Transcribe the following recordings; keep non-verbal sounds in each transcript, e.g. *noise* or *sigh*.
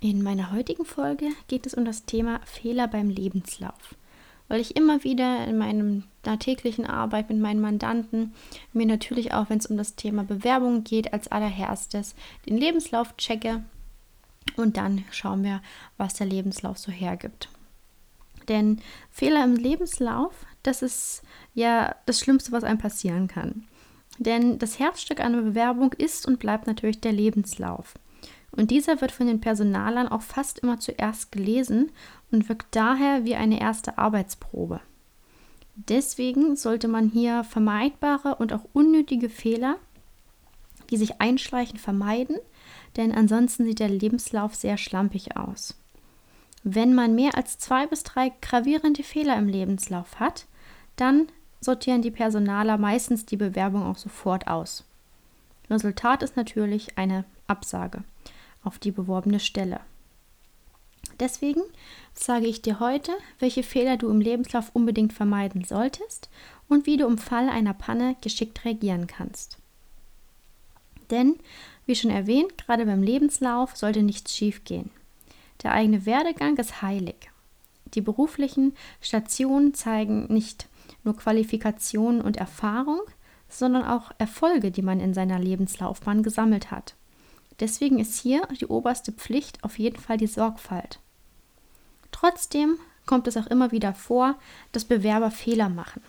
In meiner heutigen Folge geht es um das Thema Fehler beim Lebenslauf, weil ich immer wieder in meiner täglichen Arbeit mit meinen Mandanten mir natürlich auch, wenn es um das Thema Bewerbung geht, als allererstes den Lebenslauf checke und dann schauen wir, was der Lebenslauf so hergibt. Denn Fehler im Lebenslauf, das ist ja das Schlimmste, was einem passieren kann. Denn das Herzstück einer Bewerbung ist und bleibt natürlich der Lebenslauf. Und dieser wird von den Personalern auch fast immer zuerst gelesen und wirkt daher wie eine erste Arbeitsprobe. Deswegen sollte man hier vermeidbare und auch unnötige Fehler, die sich einschleichen, vermeiden, denn ansonsten sieht der Lebenslauf sehr schlampig aus. Wenn man mehr als zwei bis drei gravierende Fehler im Lebenslauf hat, dann sortieren die Personaler meistens die Bewerbung auch sofort aus. Resultat ist natürlich eine Absage auf die beworbene Stelle. Deswegen sage ich dir heute, welche Fehler du im Lebenslauf unbedingt vermeiden solltest und wie du im Fall einer Panne geschickt reagieren kannst. Denn, wie schon erwähnt, gerade beim Lebenslauf sollte nichts schiefgehen. Der eigene Werdegang ist heilig. Die beruflichen Stationen zeigen nicht nur Qualifikationen und Erfahrung, sondern auch Erfolge, die man in seiner Lebenslaufbahn gesammelt hat. Deswegen ist hier die oberste Pflicht auf jeden Fall die Sorgfalt. Trotzdem kommt es auch immer wieder vor, dass Bewerber Fehler machen.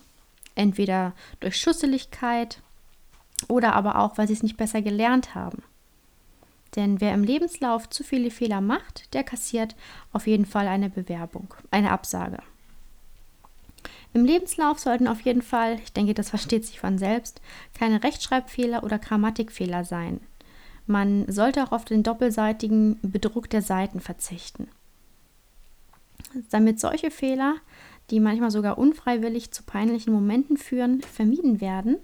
Entweder durch Schusseligkeit oder aber auch, weil sie es nicht besser gelernt haben. Denn wer im Lebenslauf zu viele Fehler macht, der kassiert auf jeden Fall eine Bewerbung, eine Absage. Im Lebenslauf sollten auf jeden Fall, ich denke, das versteht sich von selbst, keine Rechtschreibfehler oder Grammatikfehler sein. Man sollte auch auf den doppelseitigen Bedruck der Seiten verzichten. Damit solche Fehler, die manchmal sogar unfreiwillig zu peinlichen Momenten führen, vermieden werden,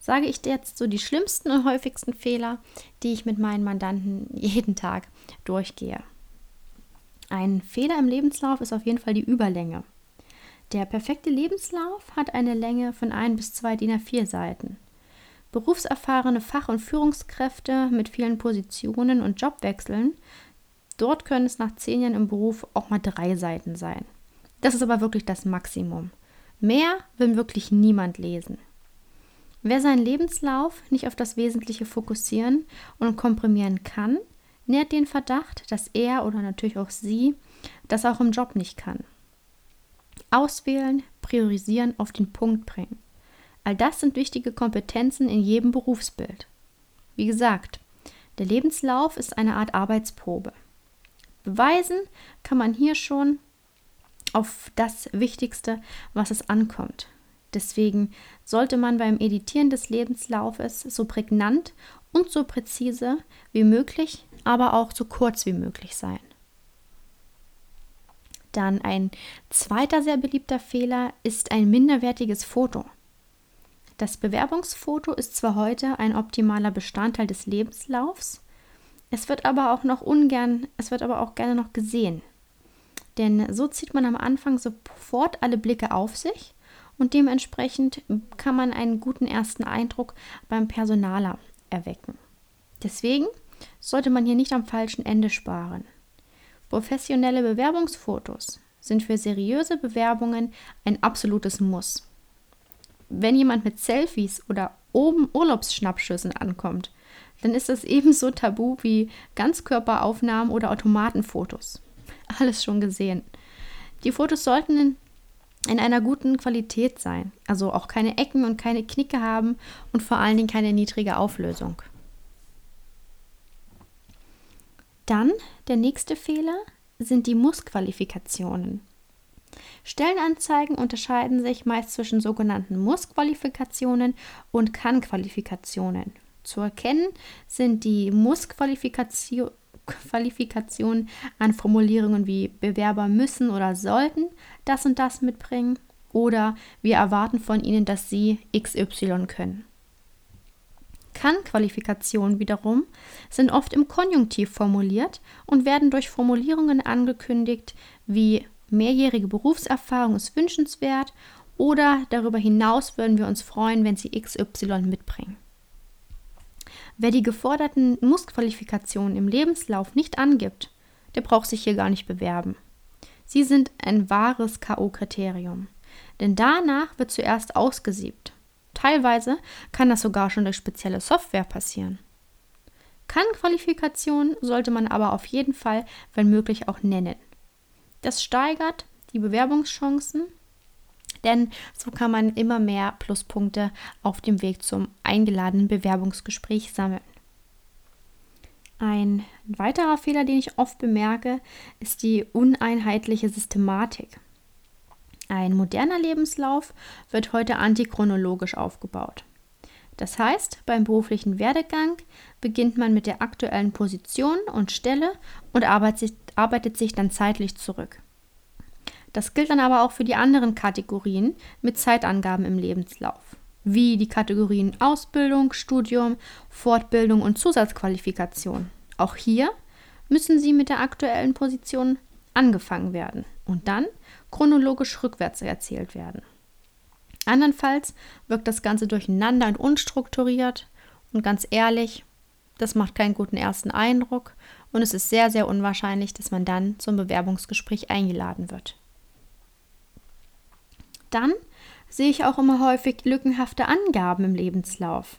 sage ich dir jetzt so die schlimmsten und häufigsten Fehler, die ich mit meinen Mandanten jeden Tag durchgehe. Ein Fehler im Lebenslauf ist auf jeden Fall die Überlänge. Der perfekte Lebenslauf hat eine Länge von ein bis zwei DIN A4 Seiten. Berufserfahrene Fach- und Führungskräfte mit vielen Positionen und Jobwechseln, dort können es nach zehn Jahren im Beruf auch mal drei Seiten sein. Das ist aber wirklich das Maximum. Mehr will wirklich niemand lesen. Wer seinen Lebenslauf nicht auf das Wesentliche fokussieren und komprimieren kann, nährt den Verdacht, dass er oder natürlich auch sie das auch im Job nicht kann. Auswählen, priorisieren, auf den Punkt bringen. All das sind wichtige Kompetenzen in jedem Berufsbild. Wie gesagt, der Lebenslauf ist eine Art Arbeitsprobe. Beweisen kann man hier schon auf das Wichtigste, was es ankommt. Deswegen sollte man beim Editieren des Lebenslaufes so prägnant und so präzise wie möglich, aber auch so kurz wie möglich sein. Dann ein zweiter sehr beliebter Fehler ist ein minderwertiges Foto. Das Bewerbungsfoto ist zwar heute ein optimaler Bestandteil des Lebenslaufs, es wird aber auch noch ungern, es wird aber auch gerne noch gesehen. Denn so zieht man am Anfang sofort alle Blicke auf sich und dementsprechend kann man einen guten ersten Eindruck beim Personaler erwecken. Deswegen sollte man hier nicht am falschen Ende sparen. Professionelle Bewerbungsfotos sind für seriöse Bewerbungen ein absolutes Muss wenn jemand mit Selfies oder oben Urlaubsschnappschüssen ankommt, dann ist das ebenso tabu wie Ganzkörperaufnahmen oder Automatenfotos. Alles schon gesehen. Die Fotos sollten in, in einer guten Qualität sein, also auch keine Ecken und keine Knicke haben und vor allen Dingen keine niedrige Auflösung. Dann der nächste Fehler sind die Mussqualifikationen. Stellenanzeigen unterscheiden sich meist zwischen sogenannten Muss-Qualifikationen und Kann-Qualifikationen. Zu erkennen sind die Muss-Qualifikation Qualifikationen an Formulierungen wie Bewerber müssen oder sollten das und das mitbringen oder wir erwarten von ihnen, dass sie XY können. Kann-Qualifikationen wiederum sind oft im Konjunktiv formuliert und werden durch Formulierungen angekündigt wie mehrjährige Berufserfahrung ist wünschenswert oder darüber hinaus würden wir uns freuen, wenn Sie XY mitbringen. Wer die geforderten Mussqualifikationen im Lebenslauf nicht angibt, der braucht sich hier gar nicht bewerben. Sie sind ein wahres KO-Kriterium, denn danach wird zuerst ausgesiebt. Teilweise kann das sogar schon durch spezielle Software passieren. Kann-Qualifikation sollte man aber auf jeden Fall, wenn möglich, auch nennen. Das steigert die Bewerbungschancen, denn so kann man immer mehr Pluspunkte auf dem Weg zum eingeladenen Bewerbungsgespräch sammeln. Ein weiterer Fehler, den ich oft bemerke, ist die uneinheitliche Systematik. Ein moderner Lebenslauf wird heute antichronologisch aufgebaut. Das heißt, beim beruflichen Werdegang beginnt man mit der aktuellen Position und Stelle und arbeitet sich dann zeitlich zurück. Das gilt dann aber auch für die anderen Kategorien mit Zeitangaben im Lebenslauf, wie die Kategorien Ausbildung, Studium, Fortbildung und Zusatzqualifikation. Auch hier müssen Sie mit der aktuellen Position angefangen werden und dann chronologisch rückwärts erzählt werden. Andernfalls wirkt das Ganze durcheinander und unstrukturiert und ganz ehrlich, das macht keinen guten ersten Eindruck und es ist sehr, sehr unwahrscheinlich, dass man dann zum Bewerbungsgespräch eingeladen wird. Dann sehe ich auch immer häufig lückenhafte Angaben im Lebenslauf.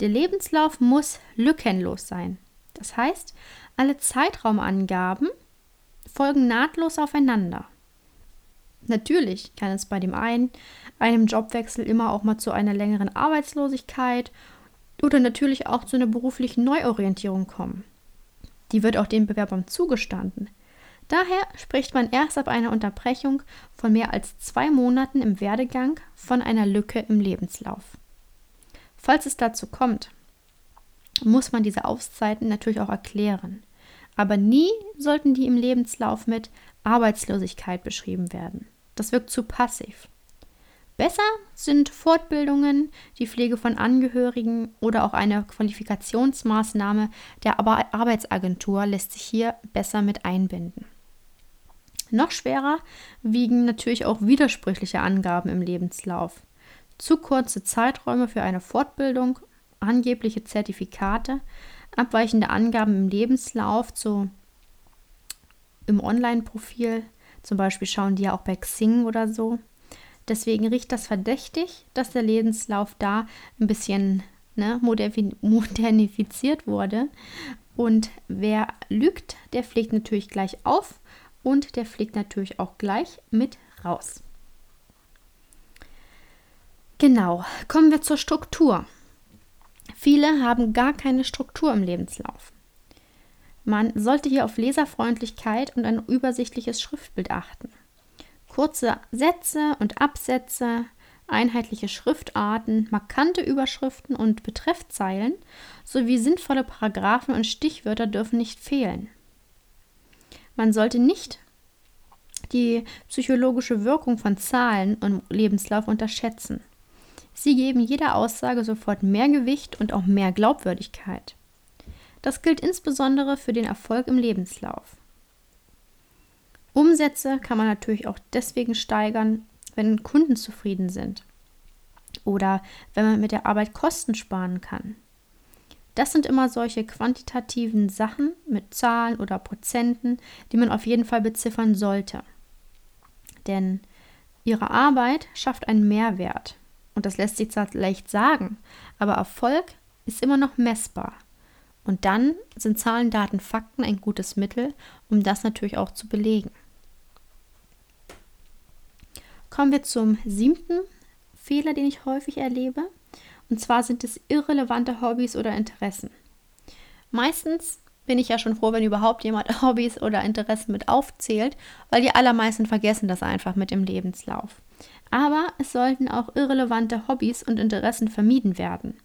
Der Lebenslauf muss lückenlos sein. Das heißt, alle Zeitraumangaben folgen nahtlos aufeinander. Natürlich kann es bei dem einen, einem Jobwechsel immer auch mal zu einer längeren Arbeitslosigkeit oder natürlich auch zu einer beruflichen Neuorientierung kommen. Die wird auch den Bewerbern zugestanden. Daher spricht man erst ab einer Unterbrechung von mehr als zwei Monaten im Werdegang von einer Lücke im Lebenslauf. Falls es dazu kommt, muss man diese Auszeiten natürlich auch erklären. Aber nie sollten die im Lebenslauf mit Arbeitslosigkeit beschrieben werden. Das wirkt zu passiv. Besser sind Fortbildungen, die Pflege von Angehörigen oder auch eine Qualifikationsmaßnahme der Arbeitsagentur lässt sich hier besser mit einbinden. Noch schwerer wiegen natürlich auch widersprüchliche Angaben im Lebenslauf. Zu kurze Zeiträume für eine Fortbildung, angebliche Zertifikate, abweichende Angaben im Lebenslauf zu im Online-Profil zum Beispiel schauen die ja auch bei Xing oder so. Deswegen riecht das verdächtig, dass der Lebenslauf da ein bisschen ne, modernifiziert wurde. Und wer lügt, der fliegt natürlich gleich auf und der fliegt natürlich auch gleich mit raus. Genau, kommen wir zur Struktur. Viele haben gar keine Struktur im Lebenslauf. Man sollte hier auf Leserfreundlichkeit und ein übersichtliches Schriftbild achten. Kurze Sätze und Absätze, einheitliche Schriftarten, markante Überschriften und Betreffzeilen sowie sinnvolle Paragraphen und Stichwörter dürfen nicht fehlen. Man sollte nicht die psychologische Wirkung von Zahlen und Lebenslauf unterschätzen. Sie geben jeder Aussage sofort mehr Gewicht und auch mehr Glaubwürdigkeit. Das gilt insbesondere für den Erfolg im Lebenslauf. Umsätze kann man natürlich auch deswegen steigern, wenn Kunden zufrieden sind oder wenn man mit der Arbeit Kosten sparen kann. Das sind immer solche quantitativen Sachen mit Zahlen oder Prozenten, die man auf jeden Fall beziffern sollte. Denn ihre Arbeit schafft einen Mehrwert. Und das lässt sich zwar leicht sagen, aber Erfolg ist immer noch messbar. Und dann sind Zahlen, Daten, Fakten ein gutes Mittel, um das natürlich auch zu belegen. Kommen wir zum siebten Fehler, den ich häufig erlebe. Und zwar sind es irrelevante Hobbys oder Interessen. Meistens bin ich ja schon froh, wenn überhaupt jemand *laughs* Hobbys oder Interessen mit aufzählt, weil die allermeisten vergessen das einfach mit im Lebenslauf. Aber es sollten auch irrelevante Hobbys und Interessen vermieden werden.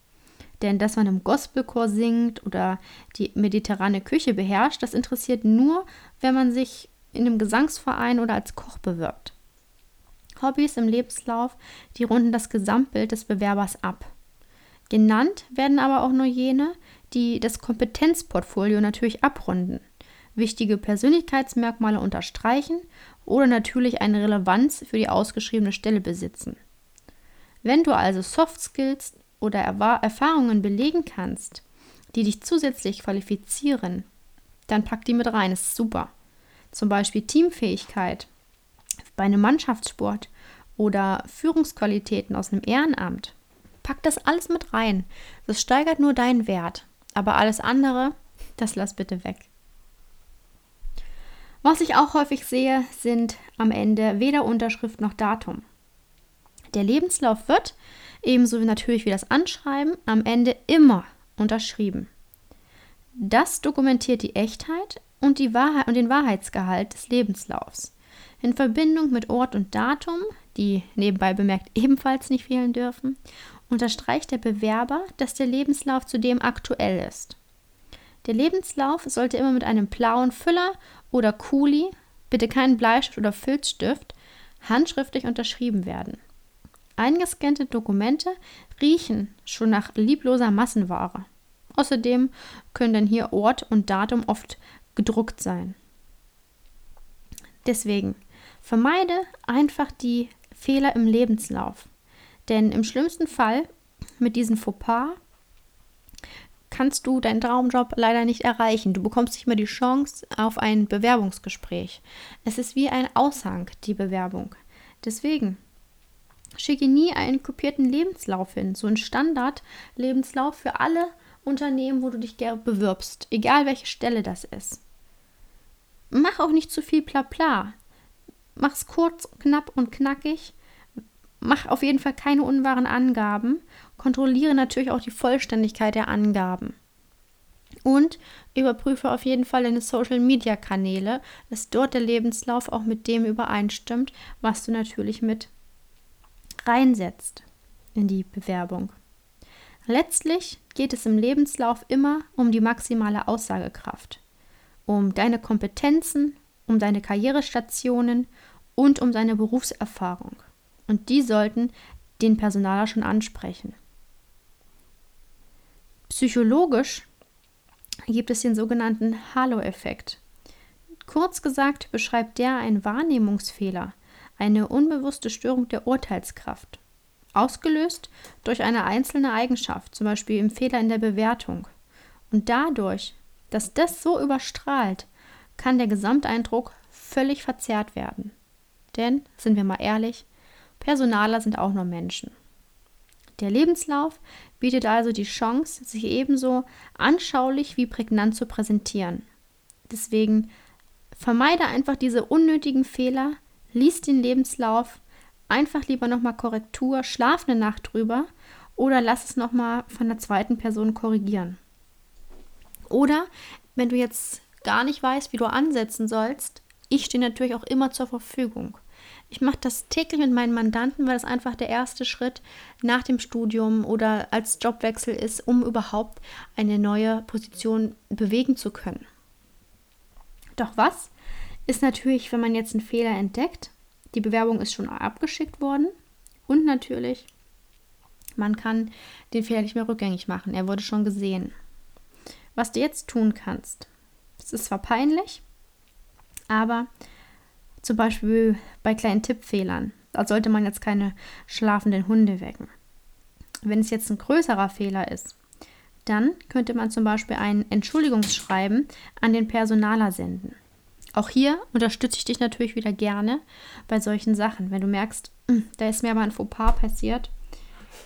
Denn dass man im Gospelchor singt oder die mediterrane Küche beherrscht, das interessiert nur, wenn man sich in einem Gesangsverein oder als Koch bewirbt. Hobbys im Lebenslauf, die runden das Gesamtbild des Bewerbers ab. Genannt werden aber auch nur jene, die das Kompetenzportfolio natürlich abrunden, wichtige Persönlichkeitsmerkmale unterstreichen oder natürlich eine Relevanz für die ausgeschriebene Stelle besitzen. Wenn du also Soft Skills oder Erfahrungen belegen kannst, die dich zusätzlich qualifizieren, dann pack die mit rein, ist super. Zum Beispiel Teamfähigkeit bei einem Mannschaftssport oder Führungsqualitäten aus einem Ehrenamt. Pack das alles mit rein. Das steigert nur deinen Wert. Aber alles andere, das lass bitte weg. Was ich auch häufig sehe, sind am Ende weder Unterschrift noch Datum. Der Lebenslauf wird, ebenso natürlich wie das Anschreiben, am Ende immer unterschrieben. Das dokumentiert die Echtheit und, die Wahrheit und den Wahrheitsgehalt des Lebenslaufs. In Verbindung mit Ort und Datum, die nebenbei bemerkt ebenfalls nicht fehlen dürfen, unterstreicht der Bewerber, dass der Lebenslauf zudem aktuell ist. Der Lebenslauf sollte immer mit einem blauen Füller oder Kuli, bitte keinen Bleistift oder Filzstift, handschriftlich unterschrieben werden. Eingescannte Dokumente riechen schon nach liebloser Massenware. Außerdem können dann hier Ort und Datum oft gedruckt sein. Deswegen vermeide einfach die Fehler im Lebenslauf. Denn im schlimmsten Fall mit diesen Fauxpas kannst du deinen Traumjob leider nicht erreichen. Du bekommst nicht mehr die Chance auf ein Bewerbungsgespräch. Es ist wie ein Aushang, die Bewerbung. Deswegen schicke nie einen kopierten Lebenslauf hin, so ein Standard-Lebenslauf für alle Unternehmen, wo du dich gerne bewirbst, egal welche Stelle das ist. Mach auch nicht zu viel Blabla. Mach's kurz, knapp und knackig Mach auf jeden Fall keine unwahren Angaben. Kontrolliere natürlich auch die Vollständigkeit der Angaben. Und überprüfe auf jeden Fall deine Social-Media-Kanäle, dass dort der Lebenslauf auch mit dem übereinstimmt, was du natürlich mit reinsetzt in die Bewerbung. Letztlich geht es im Lebenslauf immer um die maximale Aussagekraft, um deine Kompetenzen, um deine Karrierestationen und um deine Berufserfahrung und die sollten den Personaler schon ansprechen. Psychologisch gibt es den sogenannten Halo-Effekt. Kurz gesagt beschreibt der einen Wahrnehmungsfehler, eine unbewusste Störung der Urteilskraft, ausgelöst durch eine einzelne Eigenschaft, zum Beispiel im Fehler in der Bewertung. Und dadurch, dass das so überstrahlt, kann der Gesamteindruck völlig verzerrt werden. Denn, sind wir mal ehrlich, Personaler sind auch nur Menschen. Der Lebenslauf bietet also die Chance, sich ebenso anschaulich wie prägnant zu präsentieren. Deswegen vermeide einfach diese unnötigen Fehler, lies den Lebenslauf, einfach lieber nochmal Korrektur, schlaf eine Nacht drüber oder lass es nochmal von der zweiten Person korrigieren. Oder wenn du jetzt gar nicht weißt, wie du ansetzen sollst, ich stehe natürlich auch immer zur Verfügung. Ich mache das täglich mit meinen Mandanten, weil es einfach der erste Schritt nach dem Studium oder als Jobwechsel ist, um überhaupt eine neue Position bewegen zu können. Doch was ist natürlich, wenn man jetzt einen Fehler entdeckt? Die Bewerbung ist schon abgeschickt worden und natürlich, man kann den Fehler nicht mehr rückgängig machen. Er wurde schon gesehen. Was du jetzt tun kannst, es ist zwar peinlich, aber zum Beispiel bei kleinen Tippfehlern. Da sollte man jetzt keine schlafenden Hunde wecken. Wenn es jetzt ein größerer Fehler ist, dann könnte man zum Beispiel ein Entschuldigungsschreiben an den Personaler senden. Auch hier unterstütze ich dich natürlich wieder gerne bei solchen Sachen. Wenn du merkst, hm, da ist mir aber ein Fauxpas passiert,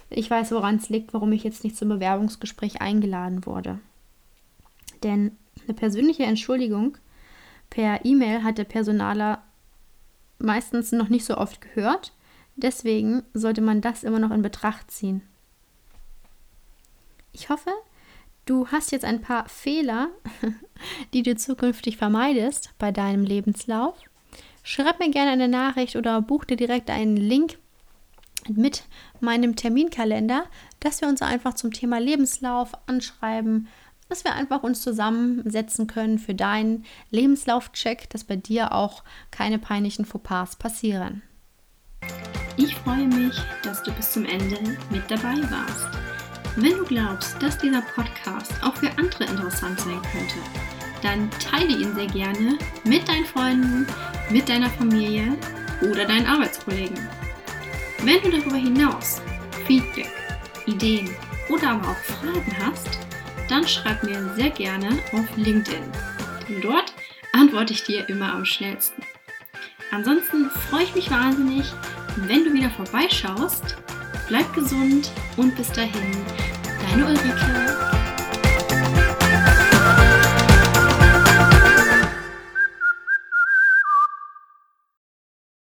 ich weiß, woran es liegt, warum ich jetzt nicht zum Bewerbungsgespräch eingeladen wurde. Denn eine persönliche Entschuldigung per E-Mail hat der Personaler meistens noch nicht so oft gehört. Deswegen sollte man das immer noch in Betracht ziehen. Ich hoffe, du hast jetzt ein paar Fehler, *laughs* die du zukünftig vermeidest bei deinem Lebenslauf. Schreib mir gerne eine Nachricht oder buch dir direkt einen Link mit meinem Terminkalender, dass wir uns einfach zum Thema Lebenslauf anschreiben, dass wir einfach uns zusammensetzen können für deinen Lebenslaufcheck, dass bei dir auch keine peinlichen Fauxpas passieren. Ich freue mich, dass du bis zum Ende mit dabei warst. Wenn du glaubst, dass dieser Podcast auch für andere interessant sein könnte, dann teile ihn sehr gerne mit deinen Freunden, mit deiner Familie oder deinen Arbeitskollegen. Wenn du darüber hinaus Feedback, Ideen oder aber auch Fragen hast, dann schreib mir sehr gerne auf LinkedIn. Denn dort antworte ich dir immer am schnellsten. Ansonsten freue ich mich wahnsinnig, wenn du wieder vorbeischaust. Bleib gesund und bis dahin, deine Ulrike.